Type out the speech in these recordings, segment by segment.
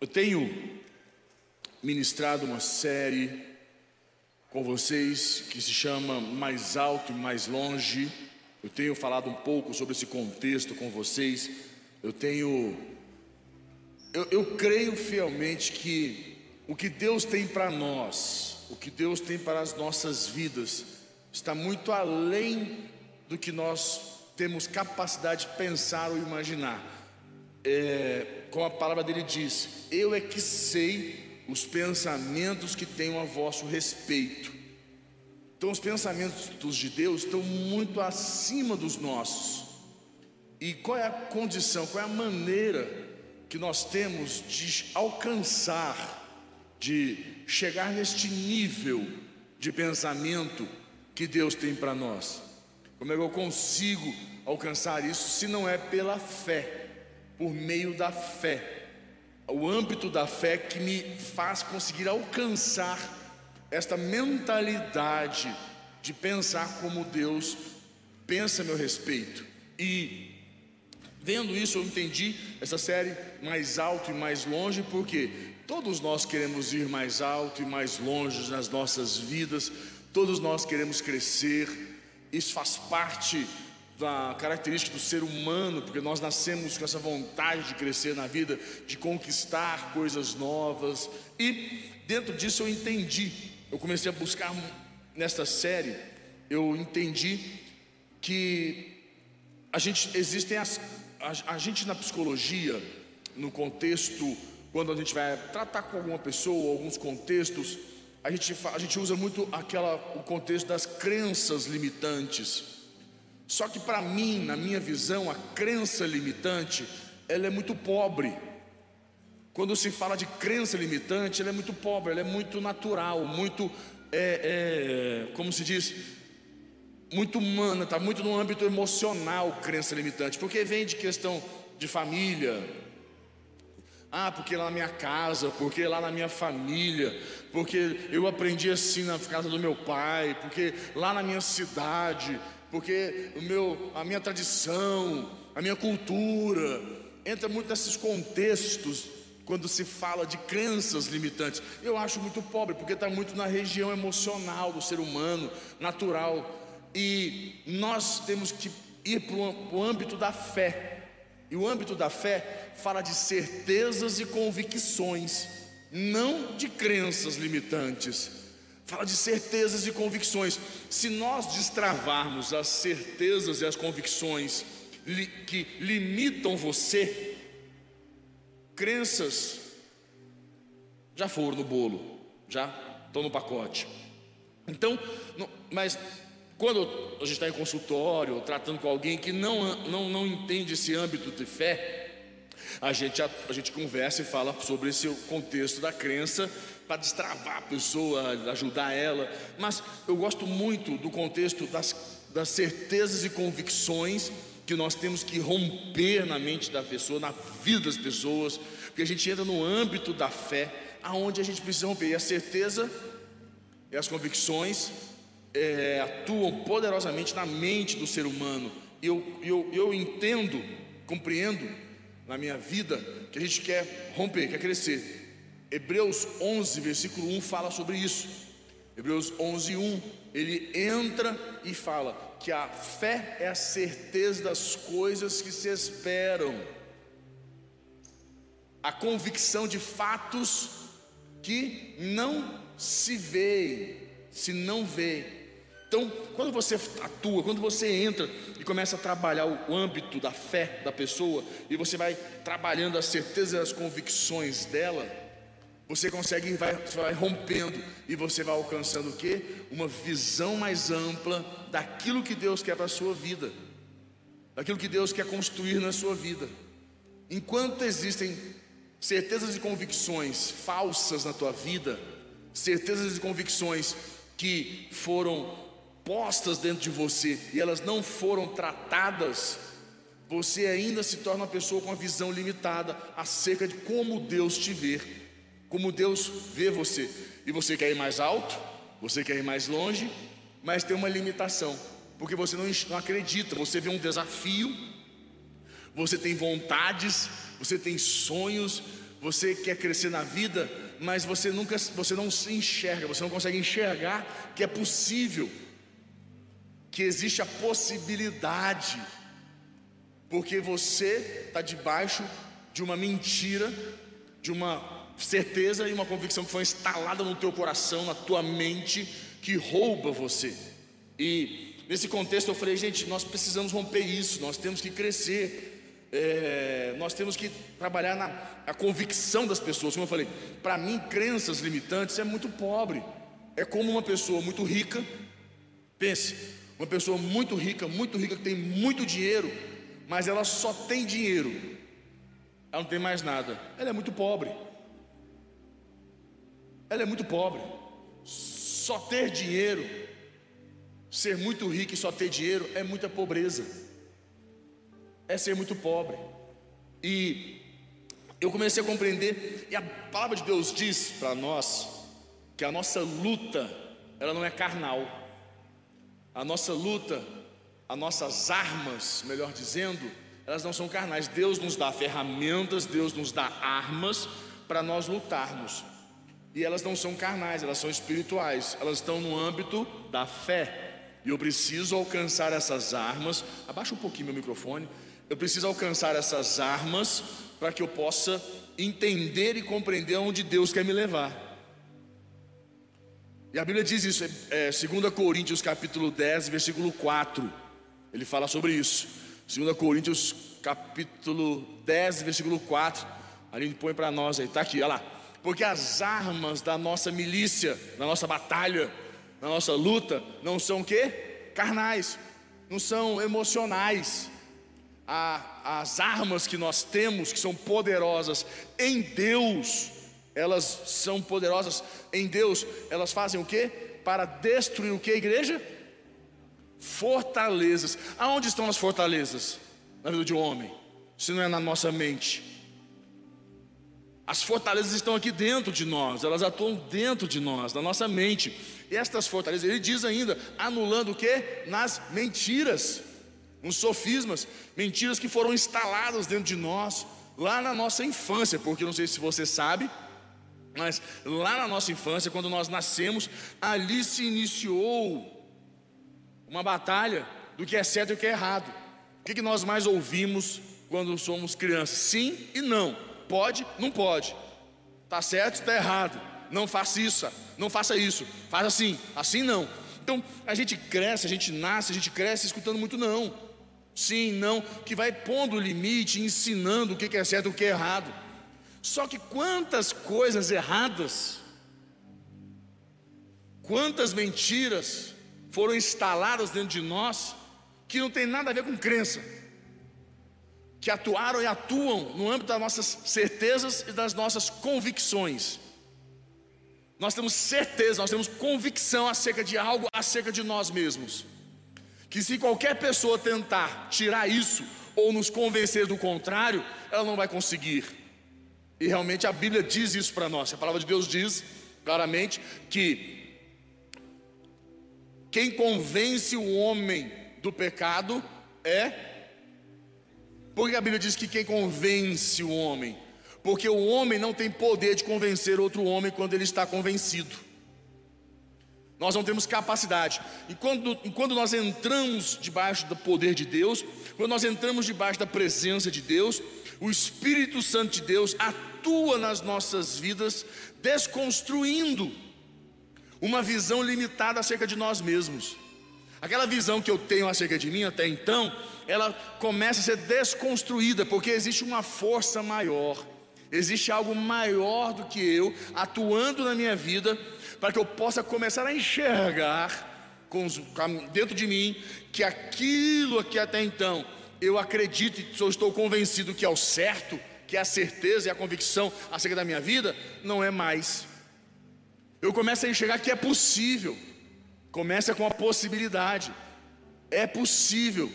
Eu tenho ministrado uma série com vocês que se chama Mais Alto e Mais Longe. Eu tenho falado um pouco sobre esse contexto com vocês. Eu tenho. Eu, eu creio fielmente que o que Deus tem para nós, o que Deus tem para as nossas vidas, está muito além do que nós temos capacidade de pensar ou imaginar é, como a palavra dele diz: Eu é que sei os pensamentos que tenho a vosso respeito. Então, os pensamentos de Deus estão muito acima dos nossos. E qual é a condição, qual é a maneira que nós temos de alcançar, de chegar neste nível de pensamento que Deus tem para nós? Como é que eu consigo alcançar isso se não é pela fé? Por meio da fé. O âmbito da fé que me faz conseguir alcançar esta mentalidade de pensar como Deus pensa a meu respeito. E vendo isso, eu entendi essa série mais alto e mais longe, porque todos nós queremos ir mais alto e mais longe nas nossas vidas, todos nós queremos crescer, isso faz parte da característica do ser humano, porque nós nascemos com essa vontade de crescer na vida, de conquistar coisas novas, e dentro disso eu entendi, eu comecei a buscar nesta série, eu entendi que a gente existem as a, a gente na psicologia, no contexto quando a gente vai tratar com alguma pessoa, alguns contextos, a gente, a gente usa muito aquela, o contexto das crenças limitantes. Só que para mim, na minha visão, a crença limitante, ela é muito pobre. Quando se fala de crença limitante, ela é muito pobre, ela é muito natural, muito, é, é, como se diz, muito humana, está muito no âmbito emocional, crença limitante, porque vem de questão de família, ah, porque lá na minha casa, porque lá na minha família, porque eu aprendi assim na casa do meu pai, porque lá na minha cidade, porque o meu, a minha tradição, a minha cultura, entra muito nesses contextos quando se fala de crenças limitantes. Eu acho muito pobre, porque está muito na região emocional do ser humano, natural. E nós temos que ir para o âmbito da fé. E o âmbito da fé fala de certezas e convicções, não de crenças limitantes. Fala de certezas e convicções. Se nós destravarmos as certezas e as convicções li, que limitam você, crenças já foram no bolo, já estão no pacote. Então, não, mas quando a gente está em consultório, tratando com alguém que não, não, não entende esse âmbito de fé, a gente, a, a gente conversa e fala sobre esse contexto da crença para destravar a pessoa, ajudar ela. Mas eu gosto muito do contexto das, das certezas e convicções que nós temos que romper na mente da pessoa, na vida das pessoas, porque a gente entra no âmbito da fé, aonde a gente precisa romper. E a certeza e as convicções é, atuam poderosamente na mente do ser humano. Eu, eu, eu entendo, compreendo na minha vida que a gente quer romper, quer crescer. Hebreus 11, versículo 1 fala sobre isso. Hebreus 11, 1, ele entra e fala que a fé é a certeza das coisas que se esperam, a convicção de fatos que não se vê, se não vê. Então, quando você atua, quando você entra e começa a trabalhar o âmbito da fé da pessoa, e você vai trabalhando as certezas e as convicções dela, você consegue vai, vai rompendo e você vai alcançando o que? Uma visão mais ampla daquilo que Deus quer para a sua vida, daquilo que Deus quer construir na sua vida. Enquanto existem certezas e convicções falsas na tua vida, certezas e convicções que foram postas dentro de você e elas não foram tratadas, você ainda se torna uma pessoa com uma visão limitada acerca de como Deus te vê como Deus vê você. E você quer ir mais alto, você quer ir mais longe, mas tem uma limitação, porque você não, acredita, você vê um desafio, você tem vontades, você tem sonhos, Você quer crescer na vida, mas você nunca, você não se enxerga, você não consegue enxergar que é possível, que existe a possibilidade, porque você está debaixo de uma mentira, de uma certeza e uma convicção que foi instalada no teu coração, na tua mente, que rouba você. E nesse contexto eu falei, gente, nós precisamos romper isso, nós temos que crescer. É, nós temos que trabalhar na, convicção das pessoas. Como eu falei, para mim, crenças limitantes é muito pobre. É como uma pessoa muito rica. Pense, uma pessoa muito rica, muito rica, que tem muito dinheiro, mas ela só tem dinheiro. Ela não tem mais nada. Ela é muito pobre. Ela é muito pobre. Só ter dinheiro, ser muito rico e só ter dinheiro é muita pobreza é ser muito pobre. E eu comecei a compreender, e a palavra de Deus diz para nós que a nossa luta, ela não é carnal. A nossa luta, as nossas armas, melhor dizendo, elas não são carnais. Deus nos dá ferramentas, Deus nos dá armas para nós lutarmos. E elas não são carnais, elas são espirituais. Elas estão no âmbito da fé. E eu preciso alcançar essas armas. Abaixa um pouquinho meu microfone. Eu preciso alcançar essas armas para que eu possa entender e compreender onde Deus quer me levar. E a Bíblia diz isso, é, 2 é, Coríntios capítulo 10, versículo 4. Ele fala sobre isso. 2 Coríntios capítulo 10, versículo 4. A gente põe para nós aí, está aqui, olha lá. Porque as armas da nossa milícia, da nossa batalha, da nossa luta, não são o quê? Carnais, não são emocionais, a, as armas que nós temos, que são poderosas em Deus, elas são poderosas em Deus, elas fazem o que? Para destruir o que, igreja? Fortalezas. Aonde estão as fortalezas? Na vida de um homem, se não é na nossa mente. As fortalezas estão aqui dentro de nós, elas atuam dentro de nós, na nossa mente. E estas fortalezas, ele diz ainda, anulando o que? Nas mentiras uns sofismas, mentiras que foram instaladas dentro de nós, lá na nossa infância, porque não sei se você sabe, mas lá na nossa infância, quando nós nascemos, ali se iniciou uma batalha do que é certo e o que é errado. O que nós mais ouvimos quando somos crianças? Sim e não. Pode, não pode. Tá certo, está errado. Não faça isso, não faça isso. Faz assim, assim não. Então a gente cresce, a gente nasce, a gente cresce escutando muito não sim, não, que vai pondo o limite, ensinando o que é certo e o que é errado. Só que quantas coisas erradas, quantas mentiras foram instaladas dentro de nós que não tem nada a ver com crença, que atuaram e atuam no âmbito das nossas certezas e das nossas convicções. Nós temos certeza, nós temos convicção acerca de algo, acerca de nós mesmos que se qualquer pessoa tentar tirar isso ou nos convencer do contrário, ela não vai conseguir. E realmente a Bíblia diz isso para nós. A palavra de Deus diz claramente que quem convence o homem do pecado é. Porque a Bíblia diz que quem convence o homem? Porque o homem não tem poder de convencer outro homem quando ele está convencido. Nós não temos capacidade. E quando, e quando nós entramos debaixo do poder de Deus, quando nós entramos debaixo da presença de Deus, o Espírito Santo de Deus atua nas nossas vidas, desconstruindo uma visão limitada acerca de nós mesmos. Aquela visão que eu tenho acerca de mim até então, ela começa a ser desconstruída, porque existe uma força maior, existe algo maior do que eu atuando na minha vida para que eu possa começar a enxergar dentro de mim que aquilo que até então eu acredito e estou convencido que é o certo, que é a certeza e a convicção acerca da minha vida, não é mais. Eu começo a enxergar que é possível. Começa com a possibilidade. É possível.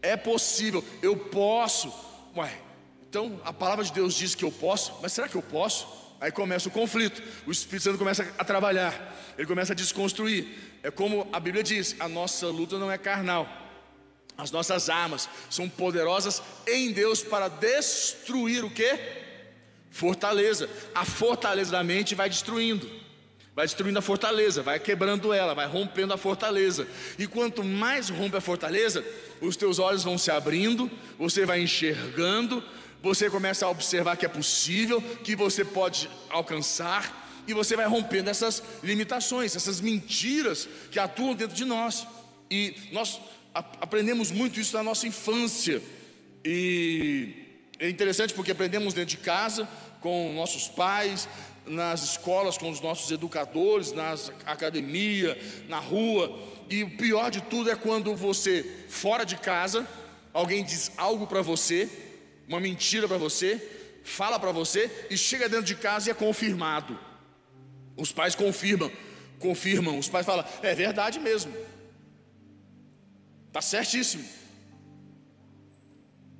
É possível. Eu posso. Ué, então a palavra de Deus diz que eu posso, mas será que eu posso? Aí começa o conflito, o Espírito Santo começa a trabalhar, ele começa a desconstruir. É como a Bíblia diz: a nossa luta não é carnal, as nossas armas são poderosas em Deus para destruir o que? Fortaleza. A fortaleza da mente vai destruindo. Vai destruindo a fortaleza, vai quebrando ela, vai rompendo a fortaleza. E quanto mais rompe a fortaleza, os teus olhos vão se abrindo, você vai enxergando, você começa a observar que é possível, que você pode alcançar, e você vai rompendo essas limitações, essas mentiras que atuam dentro de nós. E nós aprendemos muito isso na nossa infância. E é interessante porque aprendemos dentro de casa, com nossos pais, nas escolas com os nossos educadores, nas academia, na rua. E o pior de tudo é quando você fora de casa, alguém diz algo para você, uma mentira para você, fala para você e chega dentro de casa e é confirmado. Os pais confirmam, confirmam. Os pais falam: "É verdade mesmo. Tá certíssimo."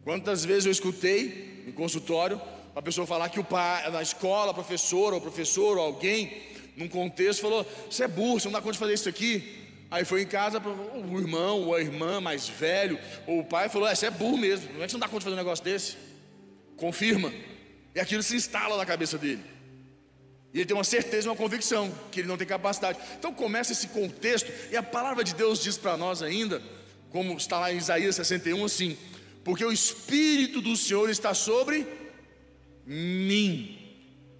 Quantas vezes eu escutei no consultório uma pessoa falar que o pai, na escola, professor ou professor ou alguém, num contexto, falou: Você é burro, você não dá conta de fazer isso aqui. Aí foi em casa, o irmão ou a irmã mais velho, ou o pai falou: É, você é burro mesmo, não é que você não dá conta de fazer um negócio desse. Confirma. E aquilo se instala na cabeça dele. E ele tem uma certeza, uma convicção que ele não tem capacidade. Então começa esse contexto, e a palavra de Deus diz para nós ainda, como está lá em Isaías 61, assim: Porque o Espírito do Senhor está sobre mim.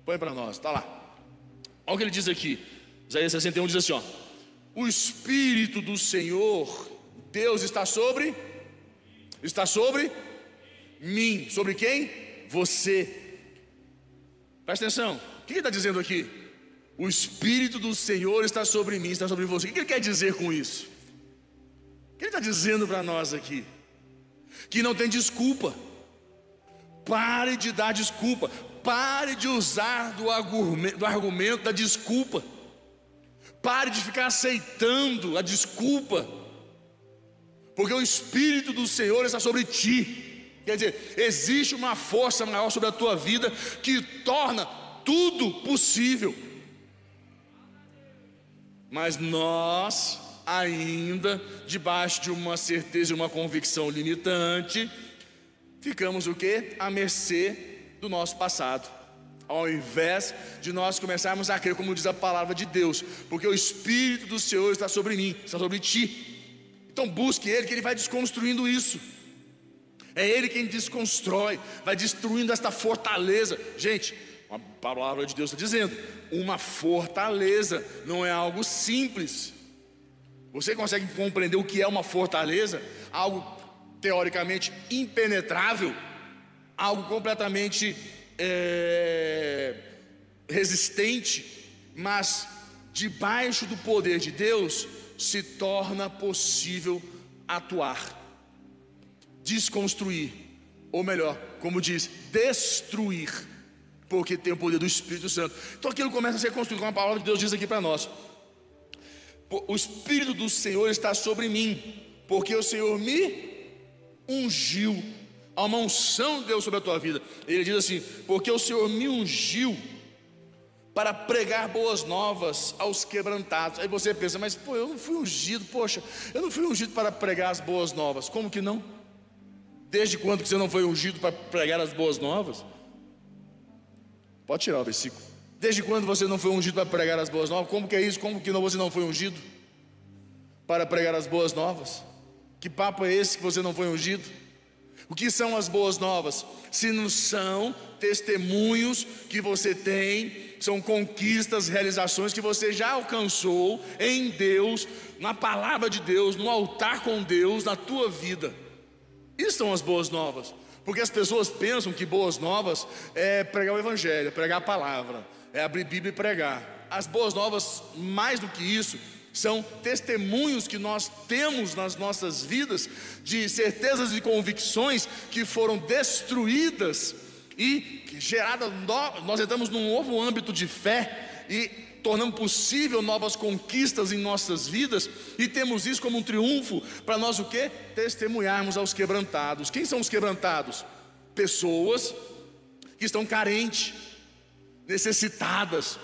Põe para nós, está lá. Olha o que ele diz aqui. Isaías 61 diz assim: ó, O Espírito do Senhor, Deus está sobre, está sobre mim. Sobre quem? Você. Presta atenção. O que ele está dizendo aqui? O Espírito do Senhor está sobre mim, está sobre você. O que ele quer dizer com isso? O que ele está dizendo para nós aqui? Que não tem desculpa. Pare de dar desculpa. Pare de usar do argumento, do argumento da desculpa. Pare de ficar aceitando a desculpa. Porque o Espírito do Senhor está sobre ti. Quer dizer, existe uma força maior sobre a tua vida que torna tudo possível. Mas nós, ainda debaixo de uma certeza e uma convicção limitante, ficamos o que? À mercê do nosso passado. Ao invés de nós começarmos a crer, como diz a palavra de Deus, porque o Espírito do Senhor está sobre mim, está sobre ti. Então busque Ele, que Ele vai desconstruindo isso. É Ele quem desconstrói, vai destruindo esta fortaleza. Gente, a palavra de Deus está dizendo: uma fortaleza não é algo simples. Você consegue compreender o que é uma fortaleza? Algo teoricamente impenetrável, algo completamente é, resistente, mas debaixo do poder de Deus se torna possível atuar, desconstruir, ou melhor, como diz, destruir, porque tem o poder do Espírito Santo. Então aquilo começa a ser construído, como a palavra de Deus diz aqui para nós. O Espírito do Senhor está sobre mim, porque o Senhor me ungiu. Há uma unção de Deus sobre a tua vida. Ele diz assim: Porque o Senhor me ungiu para pregar boas novas aos quebrantados. Aí você pensa, mas pô, eu não fui ungido, poxa, eu não fui ungido para pregar as boas novas. Como que não? Desde quando que você não foi ungido para pregar as boas novas? Pode tirar o versículo. Desde quando você não foi ungido para pregar as boas novas? Como que é isso? Como que não, você não foi ungido para pregar as boas novas? Que papo é esse que você não foi ungido? O que são as boas novas? Se não são testemunhos que você tem, são conquistas, realizações que você já alcançou em Deus, na palavra de Deus, no altar com Deus, na tua vida. Isso são as boas novas. Porque as pessoas pensam que boas novas é pregar o Evangelho, pregar a palavra, é abrir Bíblia e pregar. As boas novas, mais do que isso, são testemunhos que nós temos nas nossas vidas de certezas e convicções que foram destruídas e geradas. Nós entramos num novo âmbito de fé e tornamos possível novas conquistas em nossas vidas e temos isso como um triunfo para nós o que? Testemunharmos aos quebrantados. Quem são os quebrantados? Pessoas que estão carentes, necessitadas,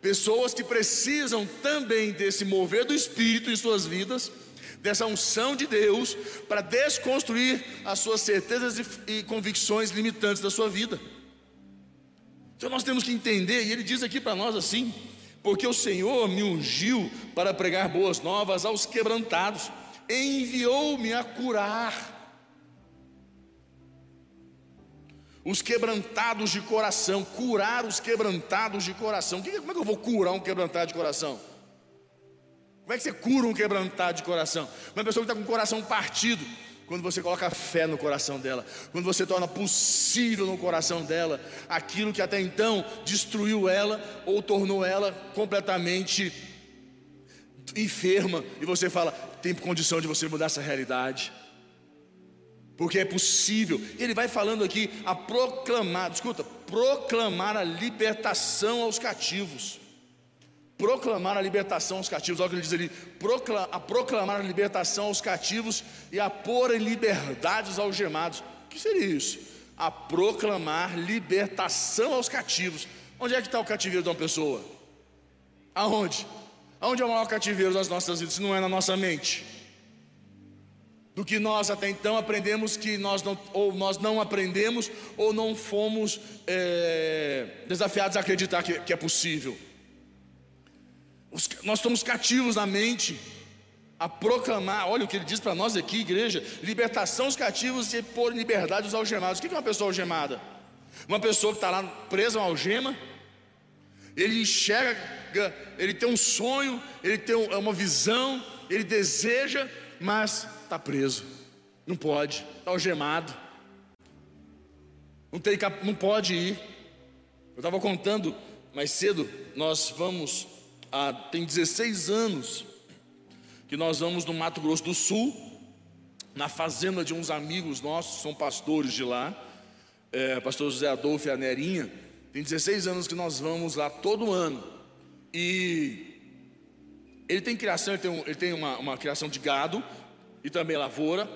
Pessoas que precisam também desse mover do Espírito em suas vidas, dessa unção de Deus, para desconstruir as suas certezas e convicções limitantes da sua vida. Então nós temos que entender, e ele diz aqui para nós assim: porque o Senhor me ungiu para pregar boas novas aos quebrantados, enviou-me a curar os quebrantados de coração, curar os quebrantados de coração. Como é que eu vou curar um quebrantado de coração? Como é que você cura um quebrantado de coração? Uma pessoa que está com o coração partido, quando você coloca fé no coração dela, quando você torna possível no coração dela aquilo que até então destruiu ela ou tornou ela completamente enferma, e você fala: tem condição de você mudar essa realidade porque é possível. Ele vai falando aqui a proclamar, escuta, proclamar a libertação aos cativos. Proclamar a libertação aos cativos, olha o que ele diz ali: a proclamar a libertação aos cativos e a pôr em liberdade os algemados. O que seria isso? A proclamar libertação aos cativos. Onde é que está o cativeiro de uma pessoa? Aonde? Aonde é o maior cativeiro das nossas vidas? Se não é na nossa mente do que nós até então aprendemos que nós não, ou nós não aprendemos, ou não fomos é, desafiados a acreditar que, que é possível. Os, nós estamos cativos na mente a proclamar, olha o que ele diz para nós aqui, igreja: libertação dos cativos e pôr liberdade os algemados. O que é uma pessoa algemada? Uma pessoa que está lá presa a uma algema, ele enxerga, ele tem um sonho, ele tem uma visão, ele deseja, mas está preso, não pode, está algemado, não, tem, não pode ir. Eu estava contando mais cedo, nós vamos, há, tem 16 anos que nós vamos no Mato Grosso do Sul, na fazenda de uns amigos nossos, são pastores de lá, é, pastor José Adolfo e a Nerinha, tem 16 anos que nós vamos lá todo ano, e ele tem criação, ele tem, um, ele tem uma, uma criação de gado, e também lavoura.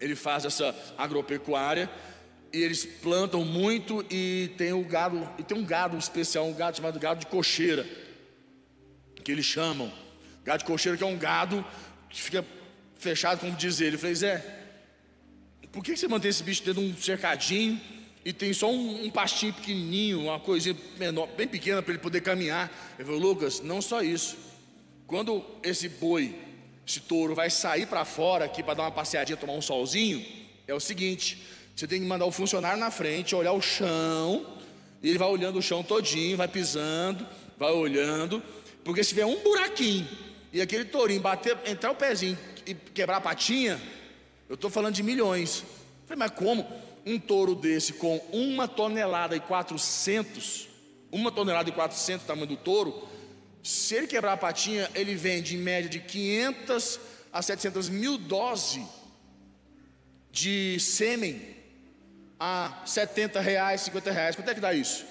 Ele faz essa agropecuária e eles plantam muito e tem o gado, e tem um gado especial, um gado chamado gado de cocheira, que eles chamam. Gado de cocheira que é um gado que fica fechado, como diz ele. Eu falei, Zé, por que você mantém esse bicho dentro de um cercadinho e tem só um, um pastinho pequenininho, uma coisinha menor, bem pequena para ele poder caminhar? Ele falou, Lucas, não só isso. Quando esse boi esse touro vai sair para fora aqui para dar uma passeadinha, tomar um solzinho, é o seguinte: você tem que mandar o funcionário na frente, olhar o chão, e ele vai olhando o chão todinho, vai pisando, vai olhando, porque se tiver um buraquinho e aquele tourinho bater, entrar o pezinho e quebrar a patinha, eu estou falando de milhões. Eu falei, mas como um touro desse com uma tonelada e quatrocentos, uma tonelada e quatrocentos tamanho do touro, se ele quebrar a patinha, ele vende em média de 500 a 700 mil doses de sêmen a 70 reais, 50 reais. Quanto é que dá isso?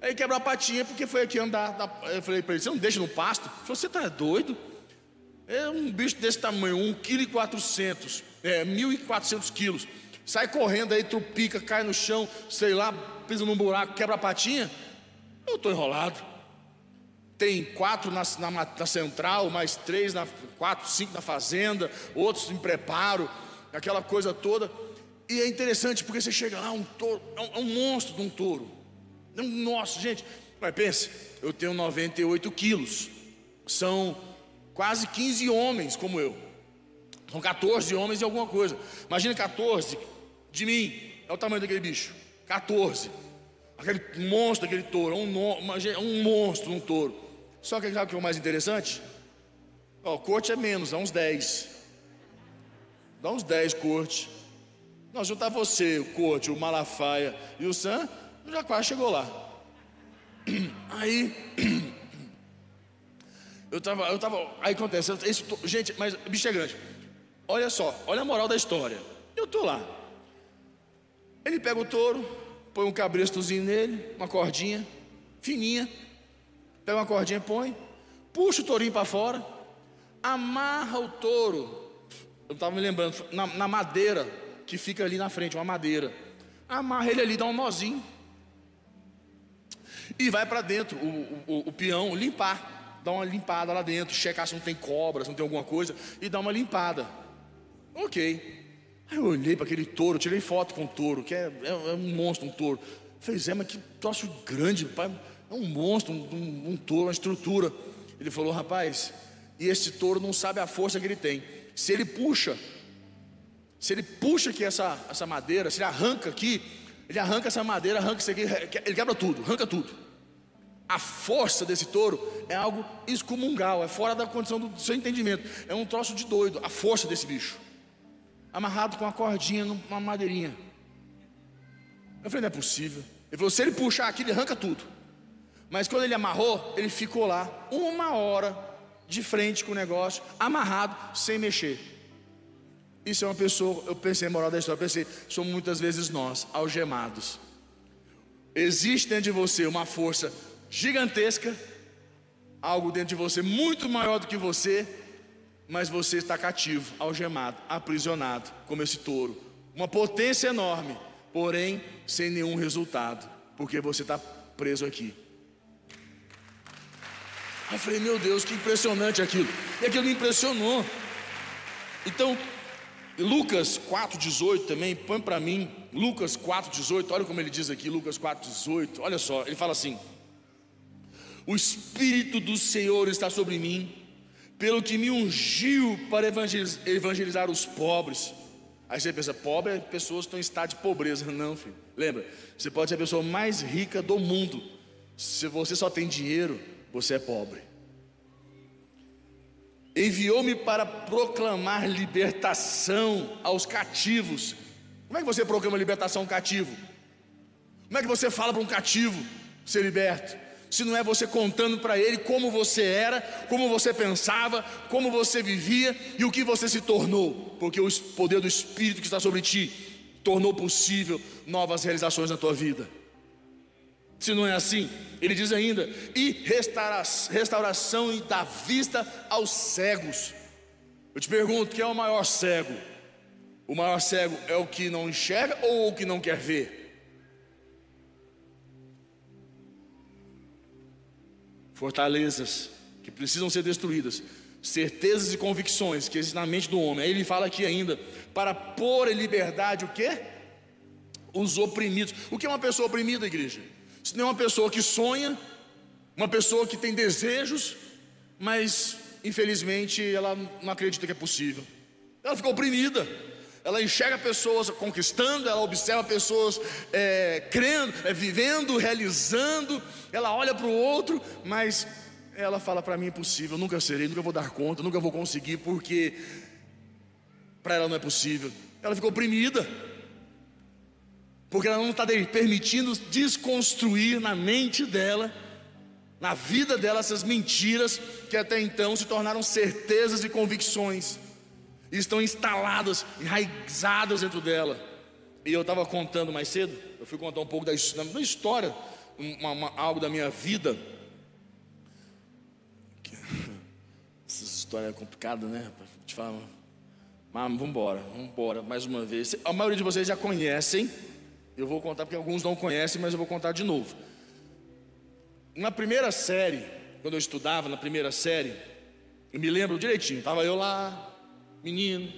Aí quebra a patinha porque foi aqui andar. Eu falei para ele: você não deixa no pasto? Ele falou: você está doido? É um bicho desse tamanho, 1,4 kg, é, 1.400 quilos. Sai correndo aí, trupica, cai no chão, sei lá, pisa num buraco, quebra a patinha. Eu estou enrolado tem quatro na, na, na, central, mais três, na, quatro, cinco na fazenda, outros em preparo, aquela coisa toda. E é interessante porque você chega lá, um touro, é um, é um monstro de um touro. É nossa, gente, mas pense, eu tenho 98 quilos, são quase 15 homens como eu, são 14 homens e alguma coisa. Imagina 14 de mim, é o tamanho daquele bicho, 14. Aquele monstro, aquele touro, é um, um monstro, um touro. Só que sabe o que é o mais interessante? Ó, o corte é menos, dá uns 10. Dá uns 10 corte. Nós juntar você, o corte, o Malafaia e o Sam, já quase chegou lá. Aí eu tava, eu tava, aí acontece, gente, mas bicho é grande. Olha só, olha a moral da história. Eu tô lá. Ele pega o touro, põe um cabrestozinho nele, uma cordinha fininha, Pega uma cordinha, põe, puxa o tourinho para fora, amarra o touro. Eu estava me lembrando, na, na, madeira que fica ali na frente, uma madeira. Amarra ele ali, dá um nozinho. E vai para dentro, o, o, o, peão limpar. Dá uma limpada lá dentro, checar se não tem cobra, se não tem alguma coisa, e dá uma limpada. Ok. Aí eu olhei para aquele touro, tirei foto com o touro, que é, é, é um monstro, um touro. falei, Zé, mas que troço grande, pai, é um monstro, um, um, um touro, uma estrutura. Ele falou, rapaz, e esse touro não sabe a força que ele tem. Se ele puxa, se ele puxa aqui essa, essa madeira, se ele arranca aqui, ele arranca essa madeira, arranca isso aqui, ele quebra tudo, arranca tudo. A força desse touro é algo excomungal, é fora da condição do seu entendimento. É um troço de doido, a força desse bicho. Amarrado com uma cordinha numa madeirinha. Eu falei, não é possível. Ele falou: se ele puxar aqui, ele arranca tudo. Mas quando ele amarrou, ele ficou lá uma hora de frente com o negócio, amarrado, sem mexer. Isso é uma pessoa, eu pensei, moral da história, pensei, somos muitas vezes nós, algemados. Existe dentro de você uma força gigantesca, algo dentro de você muito maior do que você, mas você está cativo, algemado, aprisionado, como esse touro. Uma potência enorme, porém sem nenhum resultado, porque você está preso aqui. Eu falei, meu Deus, que impressionante aquilo. E aquilo me impressionou. Então, Lucas 4,18 também, põe para mim, Lucas 4,18, olha como ele diz aqui, Lucas 4,18, olha só, ele fala assim: O Espírito do Senhor está sobre mim, pelo que me ungiu para evangelizar os pobres. Aí você pensa, pobre é pessoas que estão em estado de pobreza. Não, filho. Lembra, você pode ser a pessoa mais rica do mundo. Se você só tem dinheiro, você é pobre. Enviou-me para proclamar libertação aos cativos. Como é que você proclama libertação a um cativo? Como é que você fala para um cativo ser liberto? Se não é você contando para ele como você era, como você pensava, como você vivia e o que você se tornou, porque o poder do Espírito que está sobre ti tornou possível novas realizações na tua vida. Se não é assim, ele diz ainda: e restauração da vista aos cegos. Eu te pergunto: quem é o maior cego? O maior cego é o que não enxerga ou o que não quer ver? Fortalezas que precisam ser destruídas, certezas e convicções que existem na mente do homem. Aí ele fala aqui ainda: para pôr em liberdade o que? Os oprimidos. O que é uma pessoa oprimida, igreja? Se não é uma pessoa que sonha, uma pessoa que tem desejos, mas infelizmente ela não acredita que é possível. Ela fica oprimida. Ela enxerga pessoas conquistando, ela observa pessoas é, crendo, é, vivendo, realizando. Ela olha para o outro, mas ela fala para mim: impossível, nunca serei, nunca vou dar conta, nunca vou conseguir, porque para ela não é possível. Ela ficou oprimida porque ela não está permitindo desconstruir na mente dela, na vida dela, essas mentiras que até então se tornaram certezas e convicções, e estão instaladas, enraizadas dentro dela. E eu estava contando mais cedo, eu fui contar um pouco da, da história, uma, uma, algo da minha vida. Essa história é complicada, né? Te falar. Mas vamos embora, vamos embora mais uma vez. A maioria de vocês já conhecem eu vou contar porque alguns não conhecem, mas eu vou contar de novo. Na primeira série, quando eu estudava na primeira série, eu me lembro direitinho, estava eu lá, menino,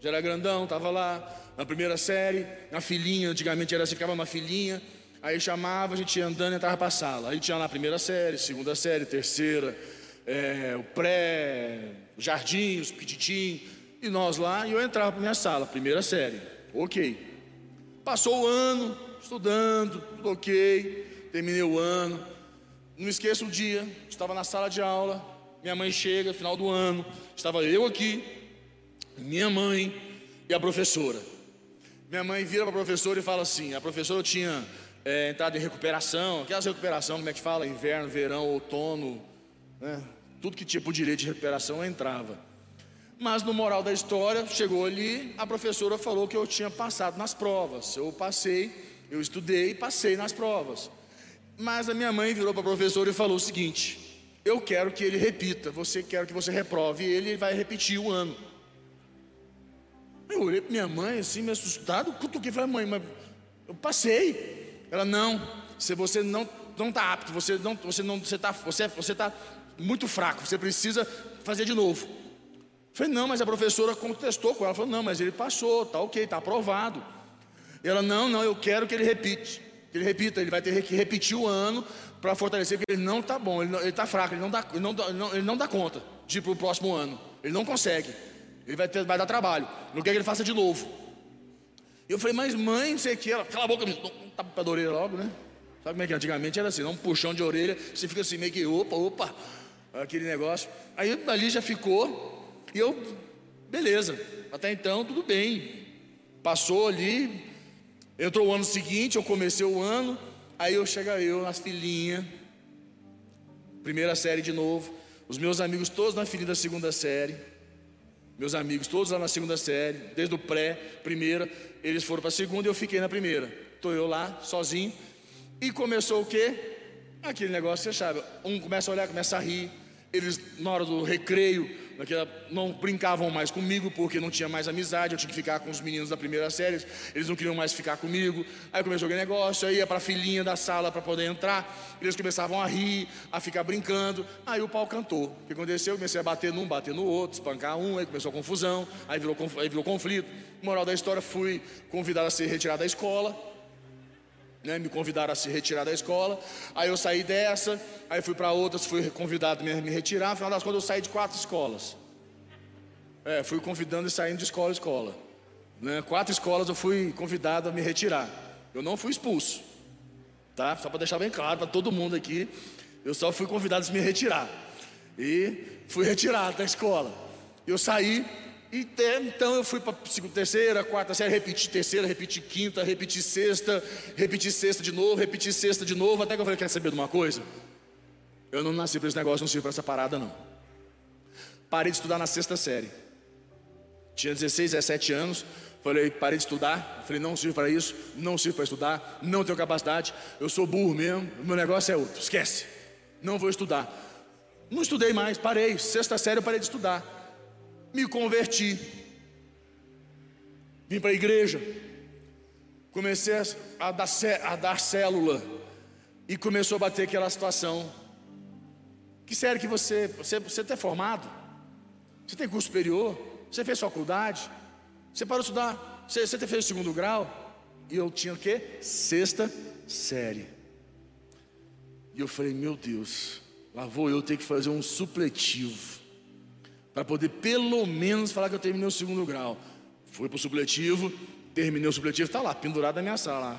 já era grandão, estava lá na primeira série, na filhinha, antigamente era assim, ficava na filhinha, aí chamava, a gente ia andando e entrava para a sala. Aí tinha lá a primeira série, segunda série, terceira, é, o pré, o jardim, os pititim, e nós lá, e eu entrava para minha sala, primeira série, ok. Passou o ano, estudando, tudo ok, terminei o ano. Não esqueço o dia, estava na sala de aula, minha mãe chega, final do ano, estava eu aqui, minha mãe e a professora. Minha mãe vira para a professora e fala assim: a professora tinha é, entrado em recuperação, aquelas recuperação, como é que fala? Inverno, verão, outono, né? tudo que tinha por direito de recuperação entrava. Mas no moral da história, chegou ali, a professora falou que eu tinha passado nas provas. Eu passei, eu estudei e passei nas provas. Mas a minha mãe virou para a professora e falou o seguinte: Eu quero que ele repita, você quer que você reprove, e ele vai repetir o ano. Eu olhei para minha mãe assim, me assustado, cutuquei e falei, mãe, mas eu passei. Ela, não, se você não não está apto, você não, você não, você está, você, você tá muito fraco, você precisa fazer de novo. Falei, não, mas a professora contestou com ela. Falou, não, mas ele passou, tá ok, tá aprovado. Ela, não, não, eu quero que ele repite, que ele repita, ele vai ter que repetir o ano para fortalecer, porque ele não está bom, ele está fraco, ele não, dá, ele, não, ele, não, ele não dá conta de ir para o próximo ano. Ele não consegue. Ele vai, ter, vai dar trabalho. Não quer que ele faça de novo. Eu falei, mas mãe, não sei o que. Ela, cala a boca, não tapa para a orelha logo, né? Sabe como é que antigamente era assim? Dá um puxão de orelha, você fica assim meio que, opa, opa, aquele negócio. Aí ali já ficou, e eu, beleza, até então tudo bem. Passou ali, entrou o ano seguinte, eu comecei o ano, aí eu chego eu nas filhinhas, primeira série de novo, os meus amigos todos na filhinha da segunda série, meus amigos todos lá na segunda série, desde o pré, primeira, eles foram para a segunda e eu fiquei na primeira. Estou eu lá, sozinho, e começou o quê? Aquele negócio, você sabe, um começa a olhar, começa a rir. Eles, na hora do recreio, não brincavam mais comigo porque não tinha mais amizade. Eu tinha que ficar com os meninos da primeira série, eles não queriam mais ficar comigo. Aí começou aquele negócio, aí ia para a filhinha da sala para poder entrar. Eles começavam a rir, a ficar brincando. Aí o pau cantou. O que aconteceu? Eu comecei a bater num, bater no outro, espancar um, aí começou a confusão, aí virou, aí virou conflito. Moral da história, fui convidado a ser retirado da escola né, me convidaram a se retirar da escola. Aí eu saí dessa, aí fui para outras, fui convidado a me retirar. Afinal das contas, eu saí de quatro escolas. É, fui convidando e saindo de escola em escola. Né, quatro escolas eu fui convidado a me retirar. Eu não fui expulso, tá? Só para deixar bem claro para todo mundo aqui, eu só fui convidado a me retirar. E fui retirado da escola. Eu saí e então eu fui para terceira, quarta série, repeti terceira, repeti quinta, repeti sexta, repeti sexta de novo, repeti sexta de novo, até que eu falei, quer saber de uma coisa? Eu não nasci para esse negócio, não sirvo para essa parada não. Parei de estudar na sexta série. Tinha 16, 17 anos, falei, parei de estudar, falei, não sirvo para isso, não sirvo para estudar, não tenho capacidade, eu sou burro mesmo, meu negócio é outro, esquece, não vou estudar. Não estudei mais, parei, sexta série eu parei de estudar me converti. Vim para a igreja, comecei a dar, a dar célula e começou a bater aquela situação. Que sério que você, você, você é formado? Você tem curso superior? Você fez faculdade? Você parou de estudar? Você, você fez segundo grau? E eu tinha o quê? Sexta série. E eu falei, meu Deus, lá vou eu ter que fazer um supletivo para poder pelo menos falar que eu terminei o segundo grau. Fui para o supletivo, terminei o supletivo, está lá, pendurado na minha sala.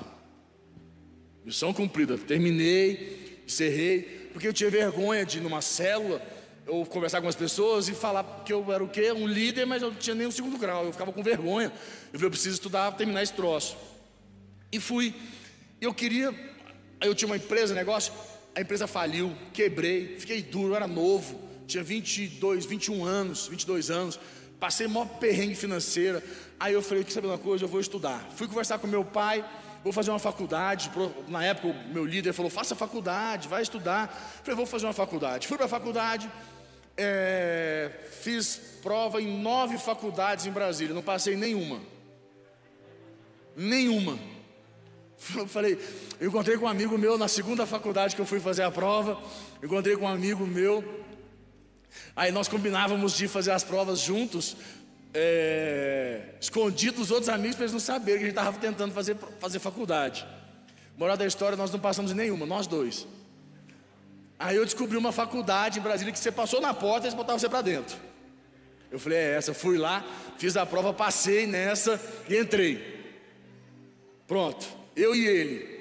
Missão cumprida. Terminei, encerrei, porque eu tinha vergonha de ir numa célula, eu conversar com as pessoas e falar que eu era o quê? Um líder, mas eu não tinha nem o segundo grau, eu ficava com vergonha. Eu falei, eu preciso estudar, terminar esse troço. E fui. Eu queria, aí eu tinha uma empresa, negócio, a empresa faliu, quebrei, fiquei duro, era novo tinha 22, 21 anos, 22 anos, passei maior perrengue financeira. Aí eu falei, que sabe uma coisa, eu vou estudar. Fui conversar com meu pai, vou fazer uma faculdade. Na época o meu líder falou, faça faculdade, vai estudar. Falei, vou fazer uma faculdade. Fui para a faculdade, é, fiz prova em nove faculdades em Brasília, não passei nenhuma. Nenhuma. Eu falei, eu encontrei com um amigo meu na segunda faculdade que eu fui fazer a prova. Encontrei com um amigo meu Aí nós combinávamos de fazer as provas juntos, é, escondidos dos outros amigos para eles não saberem que a gente estava tentando fazer, fazer faculdade. Moral da história, nós não passamos em nenhuma, nós dois. Aí eu descobri uma faculdade em Brasília que você passou na porta e eles botavam você para dentro. Eu falei, é essa, fui lá, fiz a prova, passei nessa e entrei. Pronto, eu e ele.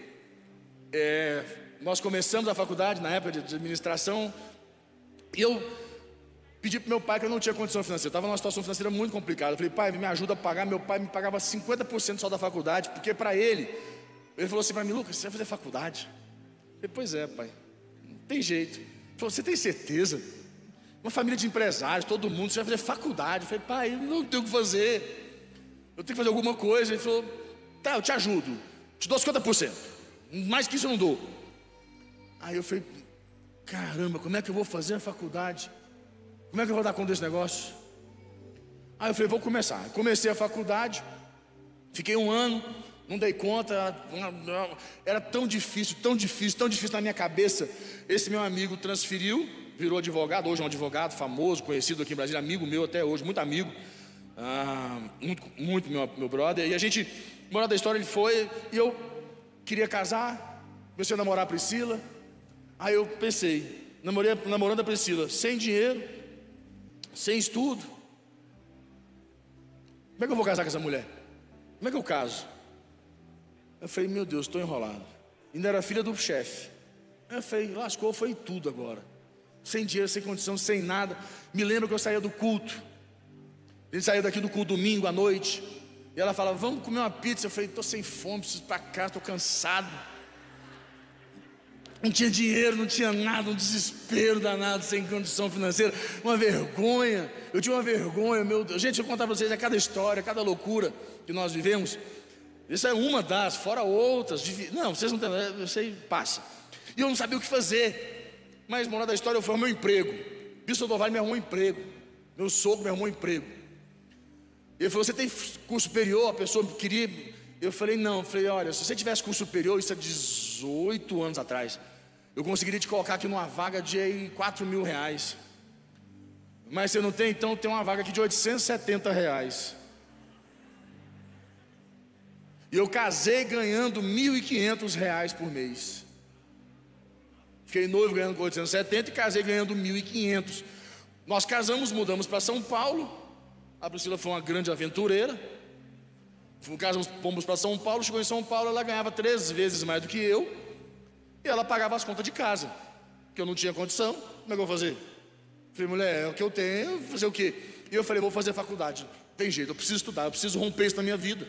É, nós começamos a faculdade na época de administração. E eu Pedi para meu pai que eu não tinha condição financeira, estava numa situação financeira muito complicada. Eu falei, pai, me ajuda a pagar. Meu pai me pagava 50% só da faculdade, porque para ele, ele falou assim para mim, Lucas, você vai fazer faculdade? Eu falei, pois é, pai, não tem jeito. Ele falou, você tem certeza? Uma família de empresários, todo mundo, você vai fazer faculdade. Eu falei, pai, eu não tenho o que fazer. Eu tenho que fazer alguma coisa. Ele falou, tá, eu te ajudo, te dou 50%. Mais que isso eu não dou. Aí eu falei, caramba, como é que eu vou fazer a faculdade? Como é que eu vou dar conta desse negócio? Aí eu falei, vou começar. Comecei a faculdade, fiquei um ano, não dei conta, era tão difícil, tão difícil, tão difícil na minha cabeça. Esse meu amigo transferiu, virou advogado, hoje é um advogado famoso, conhecido aqui em Brasília, amigo meu até hoje, muito amigo, ah, muito, muito meu, meu brother. E a gente, moral da história, ele foi, e eu queria casar, comecei a namorar a Priscila. Aí eu pensei, namorei, namorando a Priscila, sem dinheiro, sem estudo. Como é que eu vou casar com essa mulher? Como é que eu caso? Eu falei, meu Deus, estou enrolado. Ainda era filha do chefe. Eu falei, lascou, foi tudo agora. Sem dinheiro, sem condição, sem nada. Me lembro que eu saía do culto. Gente saía daqui do culto domingo à noite. E ela falava, vamos comer uma pizza. Eu falei, estou sem fome, preciso ir para casa, estou cansado. Não tinha dinheiro, não tinha nada, um desespero danado, sem condição financeira, uma vergonha. Eu tinha uma vergonha, meu Deus. Gente, eu vou contar para vocês, é cada história, cada loucura que nós vivemos. Isso é uma das, fora outras. Não, vocês não entendem, eu sei, passa. E eu não sabia o que fazer. Mas, moral da história, foi o meu emprego. Bispo do Vale me arrumou um emprego. Meu sogro me arrumou um emprego. Ele falou: Você tem curso superior? A pessoa queria. Eu falei: Não. Eu falei: Olha, se você tivesse curso superior, isso é 18 anos atrás, eu conseguiria te colocar aqui numa vaga de 4 mil reais. Mas você não tem, então tem uma vaga aqui de 870 reais. E eu casei ganhando 1.500 reais por mês. Fiquei noivo ganhando 870 e casei ganhando 1.500. Nós casamos, mudamos para São Paulo. A Priscila foi uma grande aventureira. Casamos, fomos para São Paulo, chegou em São Paulo, ela ganhava três vezes mais do que eu. E ela pagava as contas de casa. Que eu não tinha condição. Como é que eu vou fazer? Falei, mulher, é o que eu tenho, fazer o quê? E eu falei, vou fazer faculdade. Tem jeito, eu preciso estudar, eu preciso romper isso na minha vida.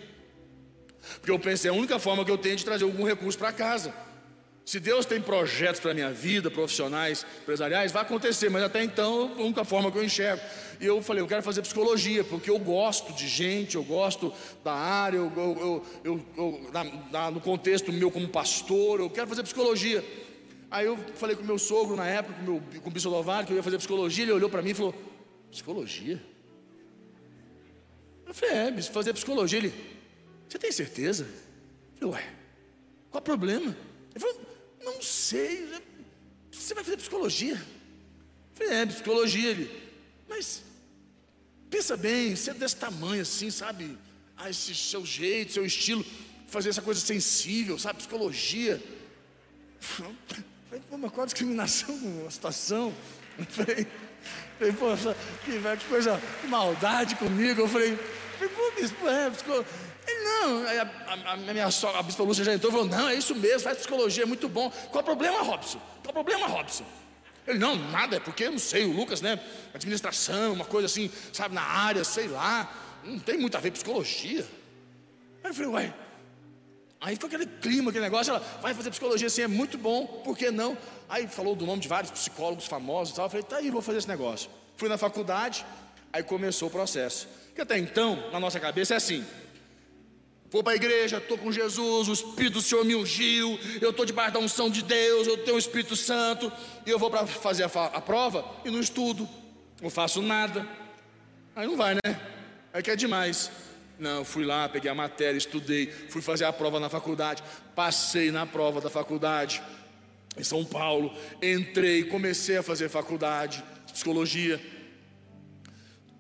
Porque eu pensei, é a única forma que eu tenho de trazer algum recurso para casa. Se Deus tem projetos para a minha vida, profissionais, empresariais, vai acontecer, mas até então, a única forma que eu enxergo. E eu falei, eu quero fazer psicologia, porque eu gosto de gente, eu gosto da área, eu, eu, eu, eu na, na, no contexto meu como pastor, eu quero fazer psicologia. Aí eu falei com meu sogro na época, com, meu, com o que eu ia fazer psicologia, ele olhou para mim e falou: Psicologia? Eu falei: É, fazer psicologia. Ele, você tem certeza? Eu falei: Ué, qual o problema? Ele falou: Não sei, você vai fazer psicologia? Eu falei: É, psicologia. Ele, mas pensa bem, você é desse tamanho assim, sabe? Ah, esse seu jeito, seu estilo, fazer essa coisa sensível, sabe? Psicologia. Falei, pô, mas qual a discriminação com a situação? Falei, falei pô, que, que coisa, que maldade comigo. Eu falei, falei bispo, é. Ele, não, a, a, a, minha sogra, a bispa Lúcia já entrou falou, não, é isso mesmo, faz psicologia, é muito bom. Qual o problema, Robson? Qual o problema, Robson? Ele, não, nada, é porque, eu não sei, o Lucas, né, administração, uma coisa assim, sabe, na área, sei lá, não tem muito a ver psicologia. Aí eu falei, uai, Aí ficou aquele clima, aquele negócio, ela vai fazer psicologia assim, é muito bom, por que não? Aí falou do nome de vários psicólogos famosos e tal, eu falei, tá aí, vou fazer esse negócio. Fui na faculdade, aí começou o processo. Que até então, na nossa cabeça é assim, vou para a igreja, estou com Jesus, o Espírito do Senhor me ungiu, eu estou debaixo da unção de Deus, eu tenho o Espírito Santo, e eu vou para fazer a, a prova e não estudo, não faço nada. Aí não vai, né? Aí que é demais. Não, fui lá, peguei a matéria, estudei, fui fazer a prova na faculdade, passei na prova da faculdade em São Paulo, entrei, comecei a fazer faculdade de psicologia.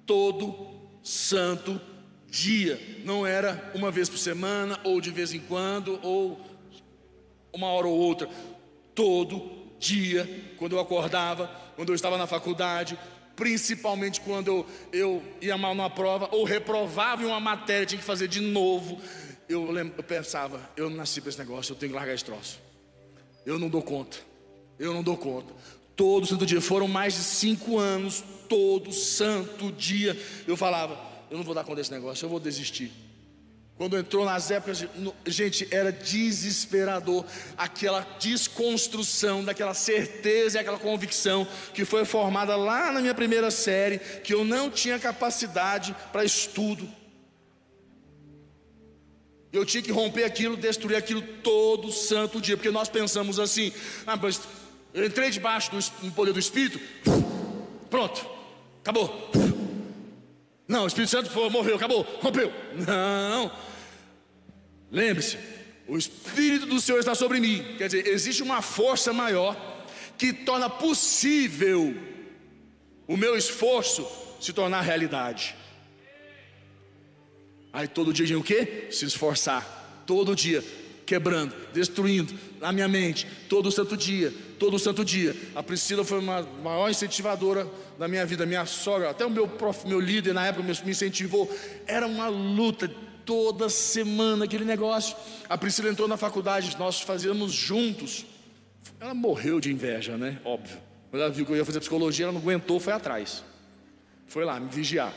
Todo santo dia, não era uma vez por semana, ou de vez em quando, ou uma hora ou outra, todo dia, quando eu acordava, quando eu estava na faculdade, principalmente quando eu, eu ia mal numa prova ou reprovava em uma matéria, tinha que fazer de novo. Eu, lembro, eu pensava, eu não nasci para esse negócio, eu tenho que largar esse troço. Eu não dou conta, eu não dou conta. Todo santo dia, foram mais de cinco anos, todo santo dia, eu falava, eu não vou dar conta desse negócio, eu vou desistir. Quando entrou nas épocas, gente, era desesperador aquela desconstrução daquela certeza e aquela convicção que foi formada lá na minha primeira série, que eu não tinha capacidade para estudo. Eu tinha que romper aquilo, destruir aquilo todo santo dia, porque nós pensamos assim: ah, mas eu entrei debaixo do poder do Espírito, pronto, acabou. Não, o Espírito Santo foi, morreu, acabou, rompeu. Não. Lembre-se, o Espírito do Senhor está sobre mim. Quer dizer, existe uma força maior que torna possível o meu esforço se tornar realidade. Aí todo dia tinha o quê? Se esforçar. Todo dia. Quebrando, destruindo na minha mente, todo santo dia, todo santo dia. A Priscila foi uma maior incentivadora da minha vida, minha sogra, até o meu prof, meu líder na época me incentivou. Era uma luta toda semana aquele negócio. A Priscila entrou na faculdade, nós fazíamos juntos. Ela morreu de inveja, né? Óbvio. Quando ela viu que eu ia fazer psicologia, ela não aguentou, foi atrás. Foi lá me vigiar.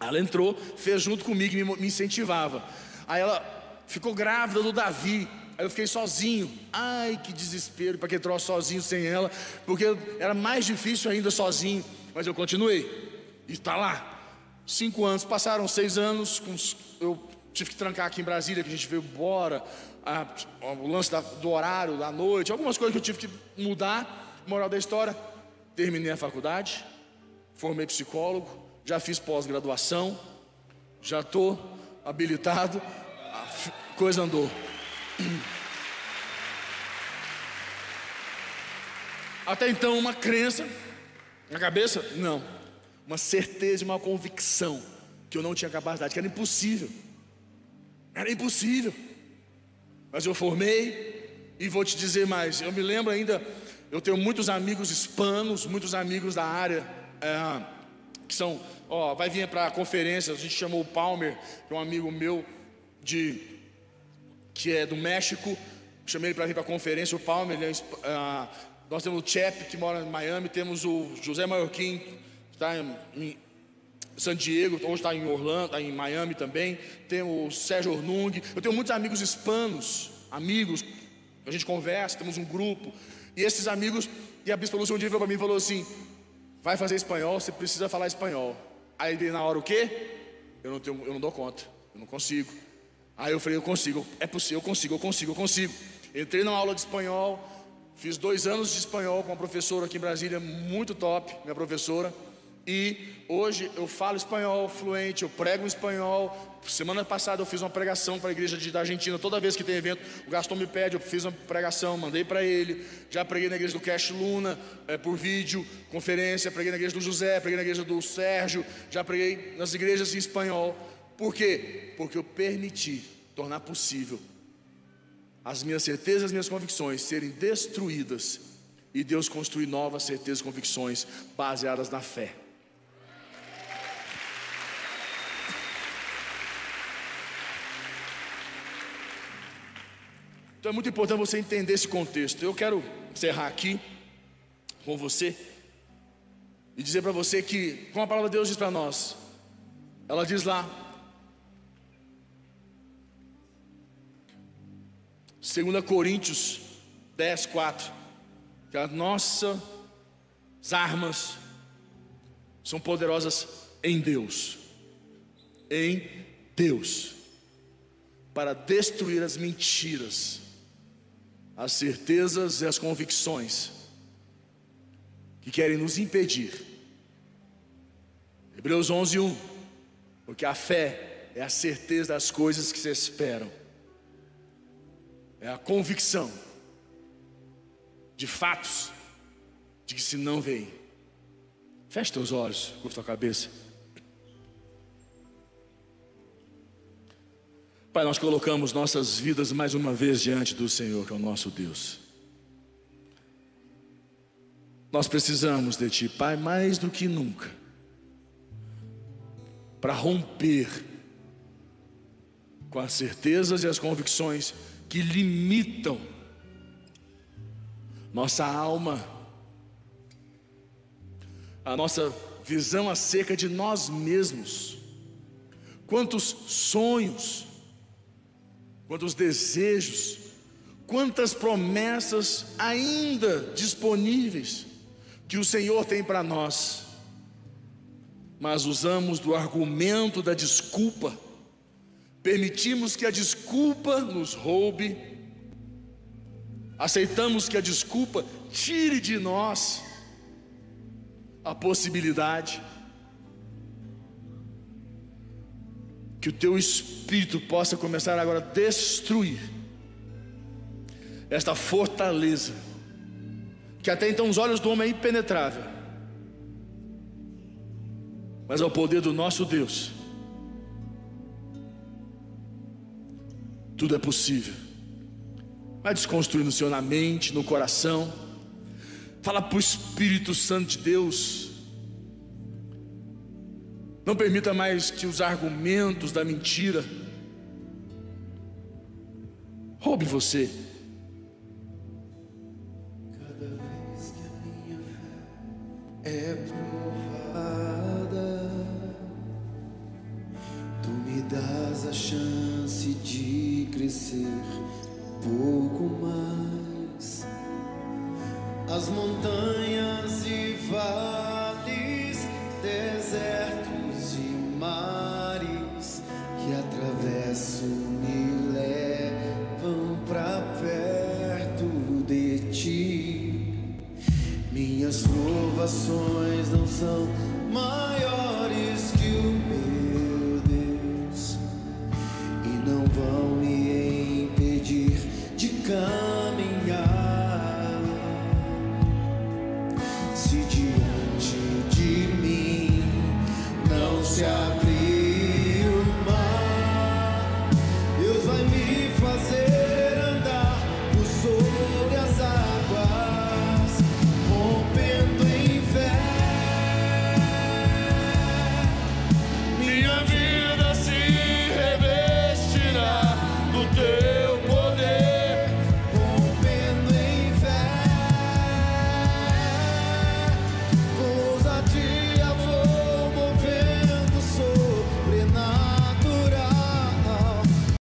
Ela entrou, fez junto comigo, me incentivava. Aí ela ficou grávida do Davi. Aí eu fiquei sozinho. Ai, que desespero para que troço sozinho sem ela, porque era mais difícil ainda sozinho. Mas eu continuei. E está lá. Cinco anos, passaram seis anos, eu tive que trancar aqui em Brasília, que a gente veio embora, a, o lance da, do horário, da noite, algumas coisas que eu tive que mudar. Moral da história, terminei a faculdade, formei psicólogo, já fiz pós-graduação, já estou habilitado, coisa andou. Até então, uma crença na cabeça? Não uma certeza uma convicção que eu não tinha capacidade, que era impossível. Era impossível. Mas eu formei e vou te dizer mais. Eu me lembro ainda, eu tenho muitos amigos hispanos, muitos amigos da área é, que são, ó, vai vir para a conferência. A gente chamou o Palmer, que é um amigo meu de que é do México. Chamei ele para vir para a conferência. O Palmer, é, é, nós temos o Chep que mora em Miami, temos o José Maiorquim está em San Diego, hoje está em Orlando, está em Miami também. Tem o Sérgio Ornung. Eu tenho muitos amigos hispanos, amigos, a gente conversa, temos um grupo. E esses amigos, e a Bispa Lúcia um dia veio para mim e falou assim: vai fazer espanhol, você precisa falar espanhol. Aí na hora o quê? Eu não, tenho, eu não dou conta, eu não consigo. Aí eu falei, eu consigo, é possível, eu consigo, eu consigo, eu consigo. Entrei numa aula de espanhol, fiz dois anos de espanhol com uma professora aqui em Brasília, muito top, minha professora. E hoje eu falo espanhol fluente, eu prego espanhol. Semana passada eu fiz uma pregação para a igreja da Argentina. Toda vez que tem evento, o Gaston me pede, eu fiz uma pregação, mandei para ele. Já preguei na igreja do Cash Luna é, por vídeo, conferência. Preguei na igreja do José, preguei na igreja do Sérgio. Já preguei nas igrejas em espanhol. Por quê? Porque eu permiti tornar possível as minhas certezas, as minhas convicções serem destruídas e Deus construir novas certezas e convicções baseadas na fé. Então é muito importante você entender esse contexto. Eu quero encerrar aqui com você e dizer para você que, como a palavra de Deus diz para nós, ela diz lá, 2 Coríntios 10, 4, que as nossas armas são poderosas em Deus, em Deus, para destruir as mentiras as certezas e as convicções que querem nos impedir. Hebreus 11, 1. Porque a fé é a certeza das coisas que se esperam, é a convicção de fatos de que se não vem. Feche teus olhos, curta a cabeça. Pai, nós colocamos nossas vidas mais uma vez diante do Senhor, que é o nosso Deus. Nós precisamos de Ti, Pai, mais do que nunca, para romper com as certezas e as convicções que limitam nossa alma, a nossa visão acerca de nós mesmos. Quantos sonhos, quantos desejos, quantas promessas ainda disponíveis que o Senhor tem para nós, mas usamos do argumento da desculpa, permitimos que a desculpa nos roube, aceitamos que a desculpa tire de nós a possibilidade que o teu espírito possa começar agora a destruir esta fortaleza, que até então os olhos do homem é impenetrável, mas ao poder do nosso Deus, tudo é possível. Vai desconstruindo o Senhor na mente, no coração. Fala para o Espírito Santo de Deus. Não permita mais que os argumentos da mentira roube você. Cada vez que a minha fé é provada, tu me das a chance de crescer pouco mais. As montanhas e vales,